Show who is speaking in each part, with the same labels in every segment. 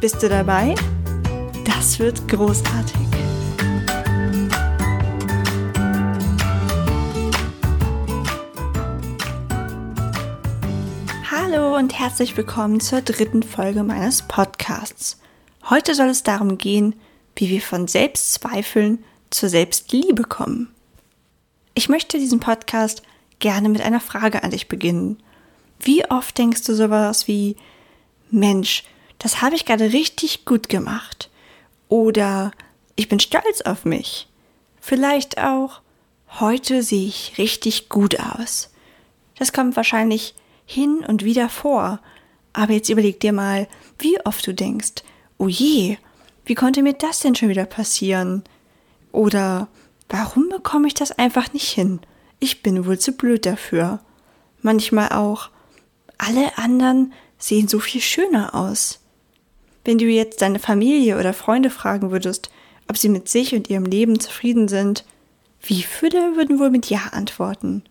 Speaker 1: Bist du dabei? Das wird großartig. Hallo und herzlich willkommen zur dritten Folge meines Podcasts. Heute soll es darum gehen, wie wir von Selbstzweifeln zur Selbstliebe kommen. Ich möchte diesen Podcast gerne mit einer Frage an dich beginnen. Wie oft denkst du sowas wie, Mensch, das habe ich gerade richtig gut gemacht. Oder ich bin stolz auf mich. Vielleicht auch, heute sehe ich richtig gut aus. Das kommt wahrscheinlich hin und wieder vor. Aber jetzt überleg dir mal, wie oft du denkst, oh je, wie konnte mir das denn schon wieder passieren? Oder warum bekomme ich das einfach nicht hin? Ich bin wohl zu blöd dafür. Manchmal auch, alle anderen sehen so viel schöner aus. Wenn du jetzt deine Familie oder Freunde fragen würdest, ob sie mit sich und ihrem Leben zufrieden sind, wie viele würden wohl mit Ja antworten?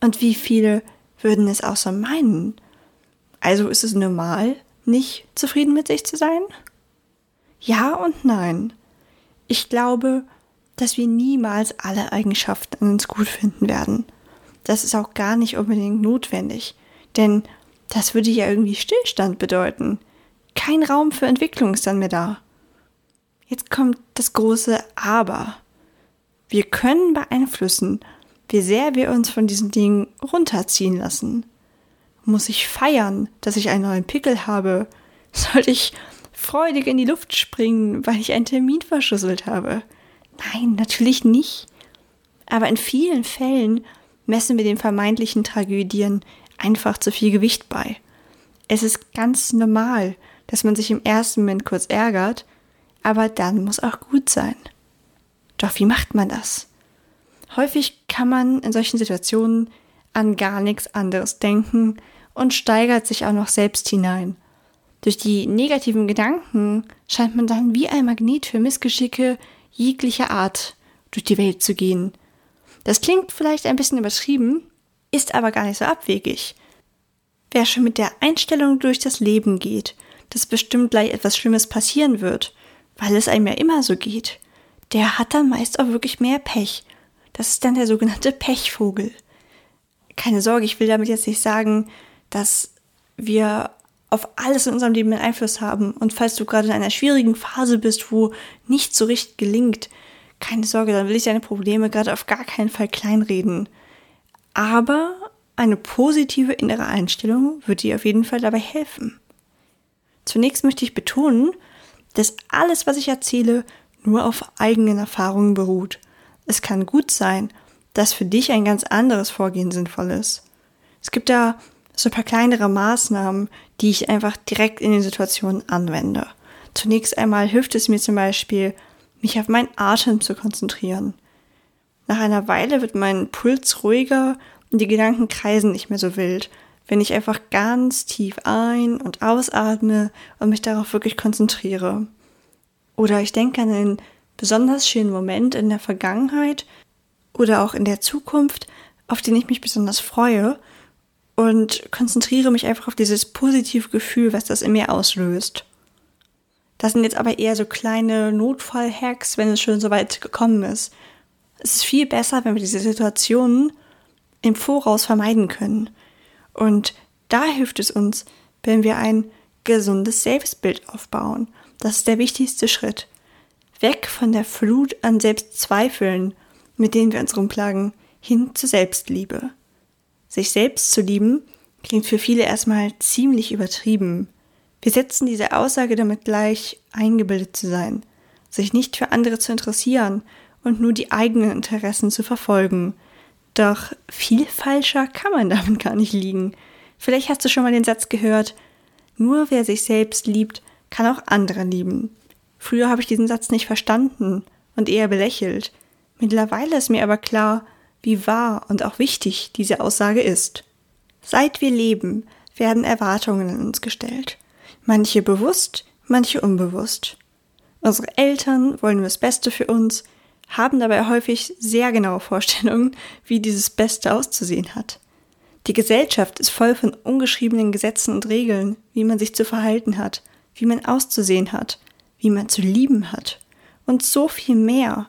Speaker 1: Und wie viele würden es auch so meinen? Also ist es normal, nicht zufrieden mit sich zu sein? Ja und nein. Ich glaube, dass wir niemals alle Eigenschaften an uns gut finden werden. Das ist auch gar nicht unbedingt notwendig, denn das würde ja irgendwie Stillstand bedeuten. Kein Raum für Entwicklung ist dann mehr da. Jetzt kommt das große Aber. Wir können beeinflussen, wie sehr wir uns von diesen Dingen runterziehen lassen. Muss ich feiern, dass ich einen neuen Pickel habe? Sollte ich freudig in die Luft springen, weil ich einen Termin verschlüsselt habe? Nein, natürlich nicht. Aber in vielen Fällen messen wir den vermeintlichen Tragödien einfach zu viel Gewicht bei. Es ist ganz normal, dass man sich im ersten Moment kurz ärgert, aber dann muss auch gut sein. Doch wie macht man das? Häufig kann man in solchen Situationen an gar nichts anderes denken und steigert sich auch noch selbst hinein. Durch die negativen Gedanken scheint man dann wie ein Magnet für Missgeschicke jeglicher Art durch die Welt zu gehen. Das klingt vielleicht ein bisschen übertrieben, ist aber gar nicht so abwegig. Wer schon mit der Einstellung durch das Leben geht dass bestimmt gleich etwas Schlimmes passieren wird, weil es einem ja immer so geht, der hat dann meist auch wirklich mehr Pech. Das ist dann der sogenannte Pechvogel. Keine Sorge, ich will damit jetzt nicht sagen, dass wir auf alles in unserem Leben einen Einfluss haben. Und falls du gerade in einer schwierigen Phase bist, wo nichts so richtig gelingt, keine Sorge, dann will ich deine Probleme gerade auf gar keinen Fall kleinreden. Aber eine positive innere Einstellung wird dir auf jeden Fall dabei helfen. Zunächst möchte ich betonen, dass alles, was ich erzähle, nur auf eigenen Erfahrungen beruht. Es kann gut sein, dass für dich ein ganz anderes Vorgehen sinnvoll ist. Es gibt da so ein paar kleinere Maßnahmen, die ich einfach direkt in den Situationen anwende. Zunächst einmal hilft es mir zum Beispiel, mich auf meinen Atem zu konzentrieren. Nach einer Weile wird mein Puls ruhiger und die Gedanken kreisen nicht mehr so wild wenn ich einfach ganz tief ein- und ausatme und mich darauf wirklich konzentriere. Oder ich denke an einen besonders schönen Moment in der Vergangenheit oder auch in der Zukunft, auf den ich mich besonders freue und konzentriere mich einfach auf dieses positive Gefühl, was das in mir auslöst. Das sind jetzt aber eher so kleine Notfallhacks, wenn es schon so weit gekommen ist. Es ist viel besser, wenn wir diese Situationen im Voraus vermeiden können. Und da hilft es uns, wenn wir ein gesundes Selbstbild aufbauen. Das ist der wichtigste Schritt. Weg von der Flut an Selbstzweifeln, mit denen wir uns rumplagen, hin zur Selbstliebe. Sich selbst zu lieben klingt für viele erstmal ziemlich übertrieben. Wir setzen diese Aussage damit gleich, eingebildet zu sein, sich nicht für andere zu interessieren und nur die eigenen Interessen zu verfolgen – doch viel falscher kann man damit gar nicht liegen. Vielleicht hast du schon mal den Satz gehört, nur wer sich selbst liebt, kann auch andere lieben. Früher habe ich diesen Satz nicht verstanden und eher belächelt. Mittlerweile ist mir aber klar, wie wahr und auch wichtig diese Aussage ist. Seit wir leben, werden Erwartungen an uns gestellt. Manche bewusst, manche unbewusst. Unsere Eltern wollen nur das Beste für uns, haben dabei häufig sehr genaue Vorstellungen, wie dieses Beste auszusehen hat. Die Gesellschaft ist voll von ungeschriebenen Gesetzen und Regeln, wie man sich zu verhalten hat, wie man auszusehen hat, wie man zu lieben hat und so viel mehr.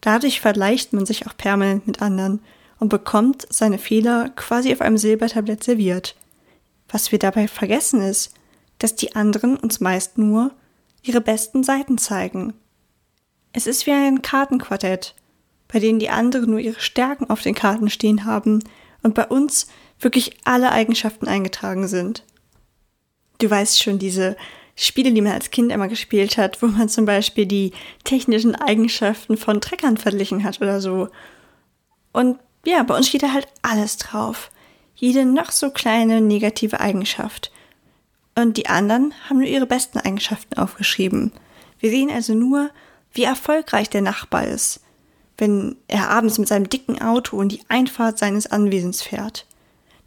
Speaker 1: Dadurch vergleicht man sich auch permanent mit anderen und bekommt seine Fehler quasi auf einem Silbertablett serviert. Was wir dabei vergessen ist, dass die anderen uns meist nur ihre besten Seiten zeigen. Es ist wie ein Kartenquartett, bei denen die anderen nur ihre Stärken auf den Karten stehen haben und bei uns wirklich alle Eigenschaften eingetragen sind. Du weißt schon, diese Spiele, die man als Kind immer gespielt hat, wo man zum Beispiel die technischen Eigenschaften von Treckern verglichen hat oder so. Und ja, bei uns steht da halt alles drauf. Jede noch so kleine negative Eigenschaft. Und die anderen haben nur ihre besten Eigenschaften aufgeschrieben. Wir sehen also nur, wie erfolgreich der Nachbar ist, wenn er abends mit seinem dicken Auto in die Einfahrt seines Anwesens fährt.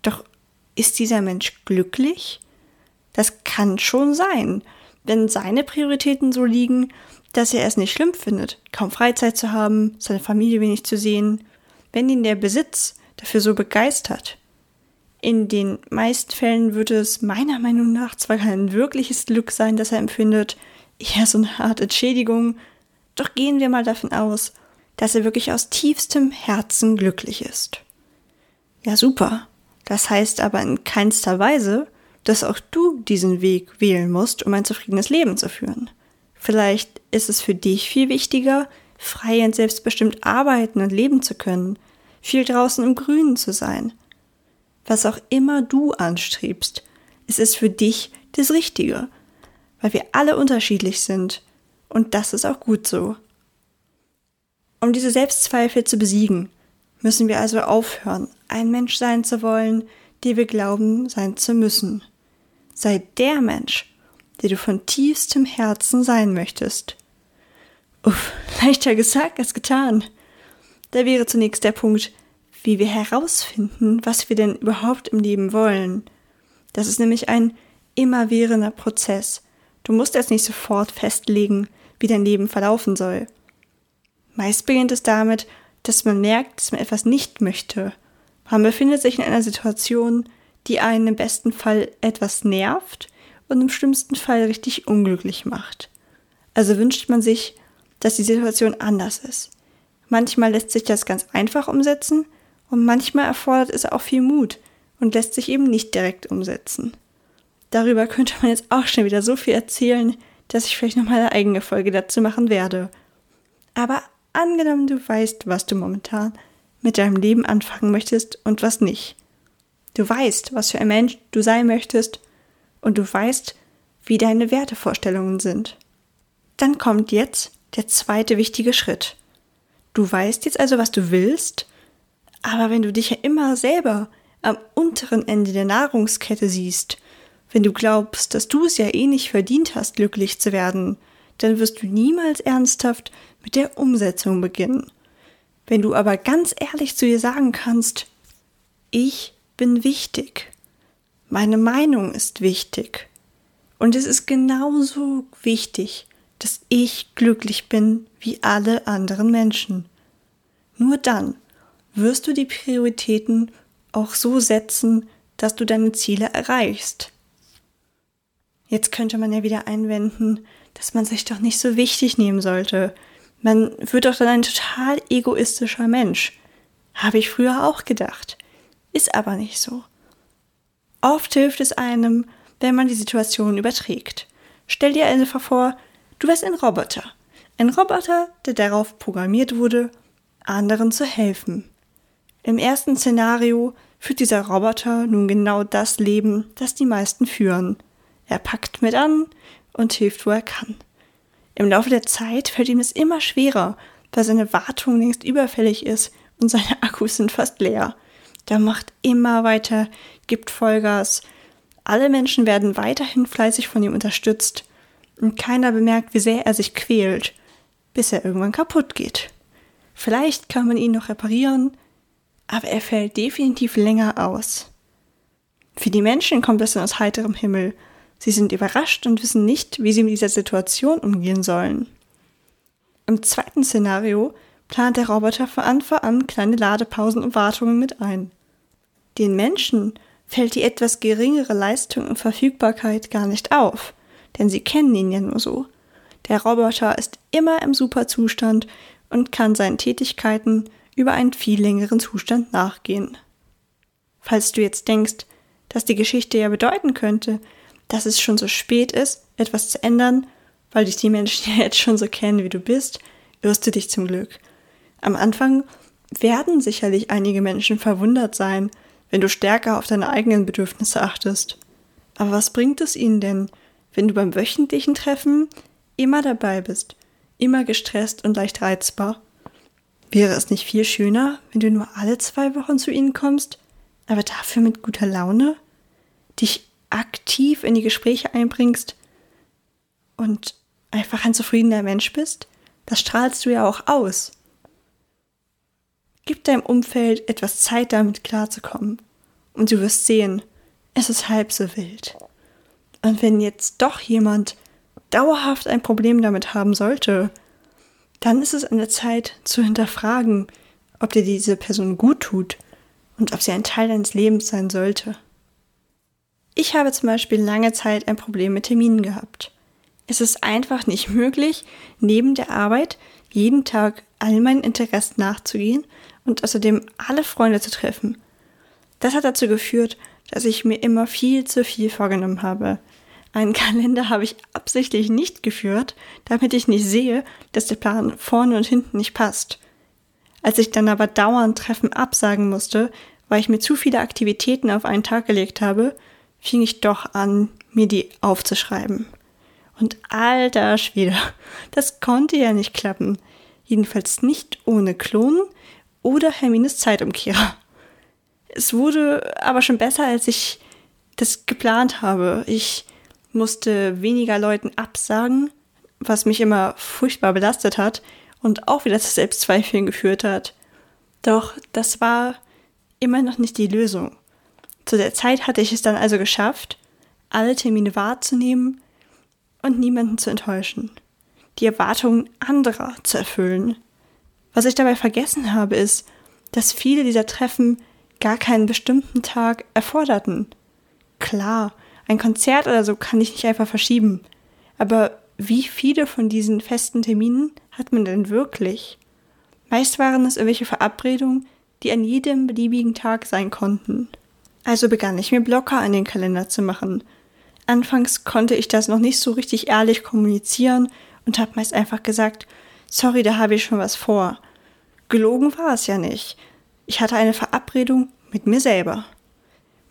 Speaker 1: Doch ist dieser Mensch glücklich? Das kann schon sein, wenn seine Prioritäten so liegen, dass er es nicht schlimm findet, kaum Freizeit zu haben, seine Familie wenig zu sehen, wenn ihn der Besitz dafür so begeistert. In den meisten Fällen würde es meiner Meinung nach zwar kein wirkliches Glück sein, das er empfindet, eher so eine Art Entschädigung, doch gehen wir mal davon aus, dass er wirklich aus tiefstem Herzen glücklich ist. Ja, super. Das heißt aber in keinster Weise, dass auch du diesen Weg wählen musst, um ein zufriedenes Leben zu führen. Vielleicht ist es für dich viel wichtiger, frei und selbstbestimmt arbeiten und leben zu können, viel draußen im Grünen zu sein. Was auch immer du anstrebst, es ist für dich das Richtige, weil wir alle unterschiedlich sind und das ist auch gut so. Um diese Selbstzweifel zu besiegen, müssen wir also aufhören, ein Mensch sein zu wollen, der wir glauben sein zu müssen. Sei der Mensch, der du von tiefstem Herzen sein möchtest. Uff, leichter gesagt als getan. Da wäre zunächst der Punkt, wie wir herausfinden, was wir denn überhaupt im Leben wollen. Das ist nämlich ein immerwährender Prozess. Du musst jetzt nicht sofort festlegen, wie dein Leben verlaufen soll. Meist beginnt es damit, dass man merkt, dass man etwas nicht möchte. Man befindet sich in einer Situation, die einen im besten Fall etwas nervt und im schlimmsten Fall richtig unglücklich macht. Also wünscht man sich, dass die Situation anders ist. Manchmal lässt sich das ganz einfach umsetzen und manchmal erfordert es auch viel Mut und lässt sich eben nicht direkt umsetzen. Darüber könnte man jetzt auch schon wieder so viel erzählen, dass ich vielleicht nochmal eine eigene Folge dazu machen werde. Aber angenommen, du weißt, was du momentan mit deinem Leben anfangen möchtest und was nicht. Du weißt, was für ein Mensch du sein möchtest und du weißt, wie deine Wertevorstellungen sind. Dann kommt jetzt der zweite wichtige Schritt. Du weißt jetzt also, was du willst, aber wenn du dich ja immer selber am unteren Ende der Nahrungskette siehst, wenn du glaubst, dass du es ja eh nicht verdient hast, glücklich zu werden, dann wirst du niemals ernsthaft mit der Umsetzung beginnen. Wenn du aber ganz ehrlich zu dir sagen kannst, ich bin wichtig. Meine Meinung ist wichtig. Und es ist genauso wichtig, dass ich glücklich bin wie alle anderen Menschen. Nur dann wirst du die Prioritäten auch so setzen, dass du deine Ziele erreichst. Jetzt könnte man ja wieder einwenden, dass man sich doch nicht so wichtig nehmen sollte. Man wird doch dann ein total egoistischer Mensch. Habe ich früher auch gedacht. Ist aber nicht so. Oft hilft es einem, wenn man die Situation überträgt. Stell dir einfach vor, du wärst ein Roboter. Ein Roboter, der darauf programmiert wurde, anderen zu helfen. Im ersten Szenario führt dieser Roboter nun genau das Leben, das die meisten führen. Er packt mit an und hilft, wo er kann. Im Laufe der Zeit fällt ihm es immer schwerer, weil seine Wartung längst überfällig ist und seine Akkus sind fast leer. Der macht immer weiter, gibt Vollgas. Alle Menschen werden weiterhin fleißig von ihm unterstützt. und keiner bemerkt, wie sehr er sich quält, bis er irgendwann kaputt geht. Vielleicht kann man ihn noch reparieren, aber er fällt definitiv länger aus. Für die Menschen kommt es dann aus heiterem Himmel. Sie sind überrascht und wissen nicht, wie sie mit dieser Situation umgehen sollen. Im zweiten Szenario plant der Roboter von Anfang an kleine Ladepausen und Wartungen mit ein. Den Menschen fällt die etwas geringere Leistung und Verfügbarkeit gar nicht auf, denn sie kennen ihn ja nur so. Der Roboter ist immer im Superzustand und kann seinen Tätigkeiten über einen viel längeren Zustand nachgehen. Falls du jetzt denkst, dass die Geschichte ja bedeuten könnte, dass es schon so spät ist, etwas zu ändern, weil dich die Menschen ja jetzt schon so kennen, wie du bist, irrst du dich zum Glück. Am Anfang werden sicherlich einige Menschen verwundert sein, wenn du stärker auf deine eigenen Bedürfnisse achtest. Aber was bringt es ihnen denn, wenn du beim wöchentlichen Treffen immer dabei bist, immer gestresst und leicht reizbar? Wäre es nicht viel schöner, wenn du nur alle zwei Wochen zu ihnen kommst, aber dafür mit guter Laune, dich aktiv in die Gespräche einbringst und einfach ein zufriedener Mensch bist? Das strahlst du ja auch aus. Gib deinem Umfeld etwas Zeit, damit klarzukommen. Und du wirst sehen, es ist halb so wild. Und wenn jetzt doch jemand dauerhaft ein Problem damit haben sollte, dann ist es an der Zeit zu hinterfragen, ob dir diese Person gut tut und ob sie ein Teil deines Lebens sein sollte. Ich habe zum Beispiel lange Zeit ein Problem mit Terminen gehabt. Es ist einfach nicht möglich, neben der Arbeit jeden Tag all meinen Interessen nachzugehen und außerdem alle Freunde zu treffen. Das hat dazu geführt, dass ich mir immer viel zu viel vorgenommen habe. Einen Kalender habe ich absichtlich nicht geführt, damit ich nicht sehe, dass der Plan vorne und hinten nicht passt. Als ich dann aber dauernd Treffen absagen musste, weil ich mir zu viele Aktivitäten auf einen Tag gelegt habe, fing ich doch an, mir die aufzuschreiben. Und alter Schwede, das konnte ja nicht klappen. Jedenfalls nicht ohne Klonen oder Hermines Zeitumkehrer. Es wurde aber schon besser, als ich das geplant habe. Ich musste weniger Leuten absagen, was mich immer furchtbar belastet hat und auch wieder zu Selbstzweifeln geführt hat. Doch das war immer noch nicht die Lösung. Zu der Zeit hatte ich es dann also geschafft, alle Termine wahrzunehmen und niemanden zu enttäuschen, die Erwartungen anderer zu erfüllen. Was ich dabei vergessen habe, ist, dass viele dieser Treffen gar keinen bestimmten Tag erforderten. Klar, ein Konzert oder so kann ich nicht einfach verschieben. Aber wie viele von diesen festen Terminen hat man denn wirklich? Meist waren es irgendwelche Verabredungen, die an jedem beliebigen Tag sein konnten. Also begann ich mir Blocker in den Kalender zu machen. Anfangs konnte ich das noch nicht so richtig ehrlich kommunizieren und habe meist einfach gesagt, sorry, da habe ich schon was vor. Gelogen war es ja nicht. Ich hatte eine Verabredung mit mir selber.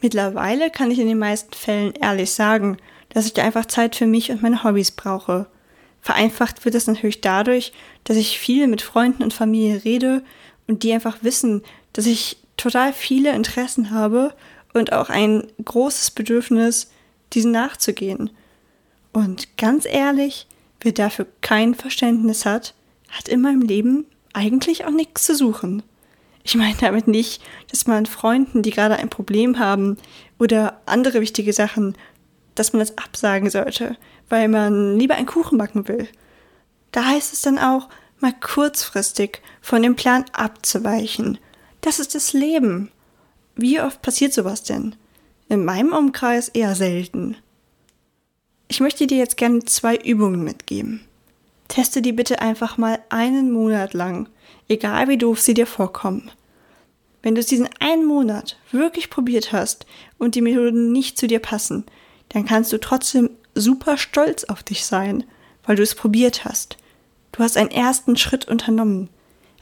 Speaker 1: Mittlerweile kann ich in den meisten Fällen ehrlich sagen, dass ich einfach Zeit für mich und meine Hobbys brauche. Vereinfacht wird es natürlich dadurch, dass ich viel mit Freunden und Familie rede und die einfach wissen, dass ich total viele Interessen habe und auch ein großes Bedürfnis, diesen nachzugehen. Und ganz ehrlich, wer dafür kein Verständnis hat, hat in meinem Leben eigentlich auch nichts zu suchen. Ich meine damit nicht, dass man Freunden, die gerade ein Problem haben oder andere wichtige Sachen, dass man das absagen sollte, weil man lieber einen Kuchen backen will. Da heißt es dann auch, mal kurzfristig von dem Plan abzuweichen. Das ist das Leben. Wie oft passiert sowas denn? In meinem Umkreis eher selten. Ich möchte dir jetzt gerne zwei Übungen mitgeben. Teste die bitte einfach mal einen Monat lang, egal wie doof sie dir vorkommen. Wenn du es diesen einen Monat wirklich probiert hast und die Methoden nicht zu dir passen, dann kannst du trotzdem super stolz auf dich sein, weil du es probiert hast. Du hast einen ersten Schritt unternommen.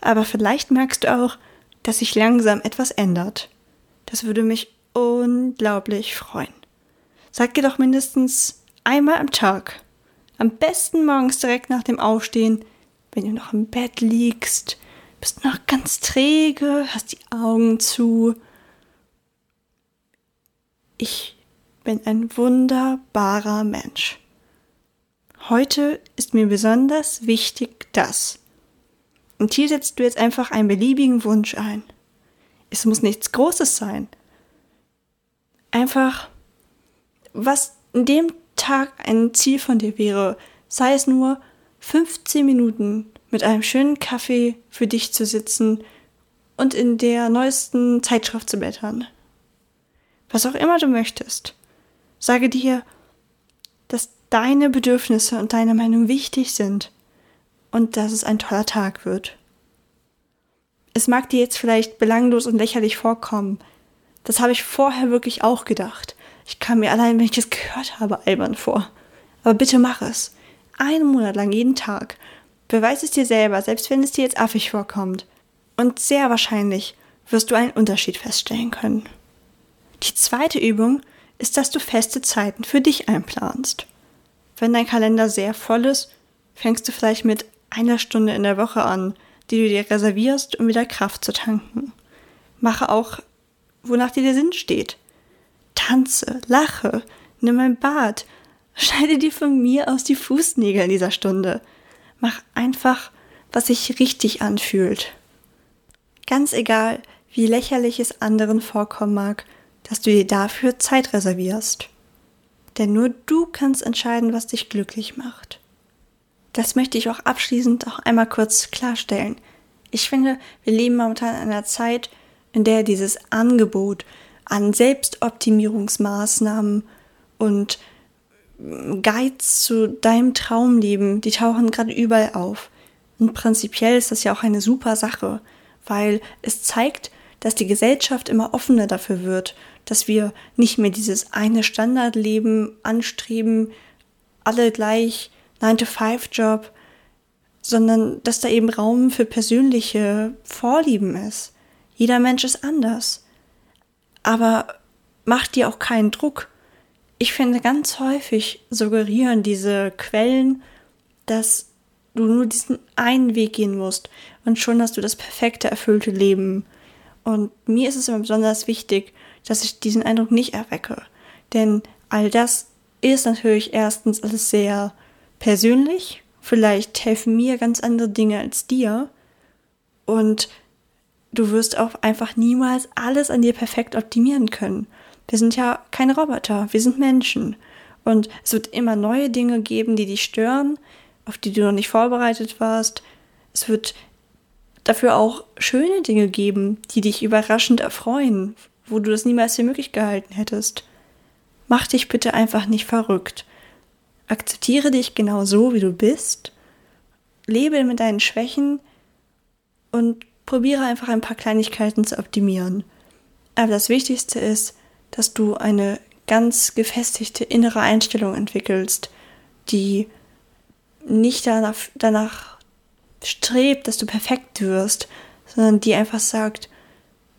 Speaker 1: Aber vielleicht merkst du auch, dass sich langsam etwas ändert. Das würde mich unglaublich freuen. Sag dir doch mindestens einmal am Tag, am besten morgens direkt nach dem Aufstehen, wenn du noch im Bett liegst, bist noch ganz träge, hast die Augen zu. Ich bin ein wunderbarer Mensch. heute ist mir besonders wichtig das. Und hier setzt du jetzt einfach einen beliebigen Wunsch ein. Es muss nichts Großes sein. Einfach, was in dem Tag ein Ziel von dir wäre, sei es nur 15 Minuten mit einem schönen Kaffee für dich zu sitzen und in der neuesten Zeitschrift zu blättern. Was auch immer du möchtest. Sage dir, dass deine Bedürfnisse und deine Meinung wichtig sind und dass es ein toller Tag wird. Es mag dir jetzt vielleicht belanglos und lächerlich vorkommen. Das habe ich vorher wirklich auch gedacht. Ich kam mir allein, wenn ich das gehört habe, albern vor. Aber bitte mach es. Einen Monat lang jeden Tag. Beweis es dir selber, selbst wenn es dir jetzt affig vorkommt. Und sehr wahrscheinlich wirst du einen Unterschied feststellen können. Die zweite Übung ist, dass du feste Zeiten für dich einplanst. Wenn dein Kalender sehr voll ist, fängst du vielleicht mit einer Stunde in der Woche an, die du dir reservierst, um wieder Kraft zu tanken. Mache auch, wonach dir der Sinn steht. Tanze, lache, nimm ein Bad, schneide dir von mir aus die Fußnägel in dieser Stunde. Mach einfach, was sich richtig anfühlt. Ganz egal, wie lächerlich es anderen vorkommen mag, dass du dir dafür Zeit reservierst. Denn nur du kannst entscheiden, was dich glücklich macht. Das möchte ich auch abschließend auch einmal kurz klarstellen. Ich finde, wir leben momentan in einer Zeit, in der dieses Angebot an Selbstoptimierungsmaßnahmen und Guides zu deinem Traumleben, die tauchen gerade überall auf. Und prinzipiell ist das ja auch eine super Sache, weil es zeigt, dass die Gesellschaft immer offener dafür wird, dass wir nicht mehr dieses eine Standardleben anstreben, alle gleich 9-to-5-Job, sondern dass da eben Raum für persönliche Vorlieben ist. Jeder Mensch ist anders. Aber mach dir auch keinen Druck. Ich finde, ganz häufig suggerieren diese Quellen, dass du nur diesen einen Weg gehen musst und schon hast du das perfekte, erfüllte Leben. Und mir ist es immer besonders wichtig, dass ich diesen Eindruck nicht erwecke. Denn all das ist natürlich erstens alles sehr persönlich. Vielleicht helfen mir ganz andere Dinge als dir. Und du wirst auch einfach niemals alles an dir perfekt optimieren können. Wir sind ja keine Roboter, wir sind Menschen. Und es wird immer neue Dinge geben, die dich stören, auf die du noch nicht vorbereitet warst. Es wird dafür auch schöne Dinge geben, die dich überraschend erfreuen, wo du das niemals für möglich gehalten hättest. Mach dich bitte einfach nicht verrückt. Akzeptiere dich genau so, wie du bist. Lebe mit deinen Schwächen und probiere einfach ein paar Kleinigkeiten zu optimieren. Aber das Wichtigste ist, dass du eine ganz gefestigte innere Einstellung entwickelst, die nicht danach, danach strebt, dass du perfekt wirst, sondern die einfach sagt,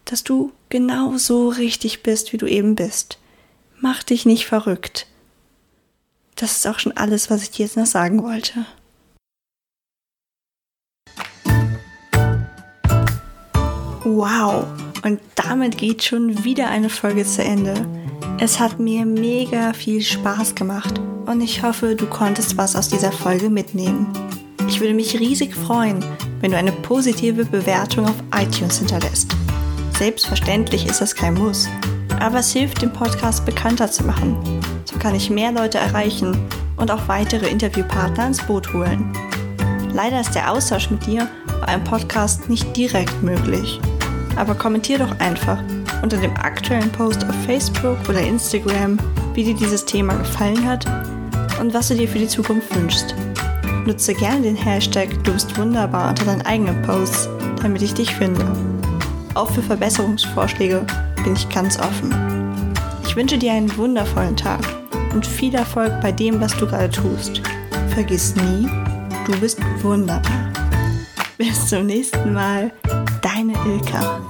Speaker 1: dass du genau so richtig bist, wie du eben bist. Mach dich nicht verrückt. Das ist auch schon alles, was ich dir jetzt noch sagen wollte. Wow, und damit geht schon wieder eine Folge zu Ende. Es hat mir mega viel Spaß gemacht und ich hoffe, du konntest was aus dieser Folge mitnehmen. Ich würde mich riesig freuen, wenn du eine positive Bewertung auf iTunes hinterlässt. Selbstverständlich ist das kein Muss, aber es hilft, den Podcast bekannter zu machen. So kann ich mehr Leute erreichen und auch weitere Interviewpartner ins Boot holen. Leider ist der Austausch mit dir bei einem Podcast nicht direkt möglich. Aber kommentier doch einfach unter dem aktuellen Post auf Facebook oder Instagram, wie dir dieses Thema gefallen hat und was du dir für die Zukunft wünschst. Nutze gerne den Hashtag Du bist wunderbar unter deinen eigenen Posts, damit ich dich finde. Auch für Verbesserungsvorschläge bin ich ganz offen. Ich wünsche dir einen wundervollen Tag und viel Erfolg bei dem, was du gerade tust. Vergiss nie, du bist wunderbar. Bis zum nächsten Mal, deine Ilka.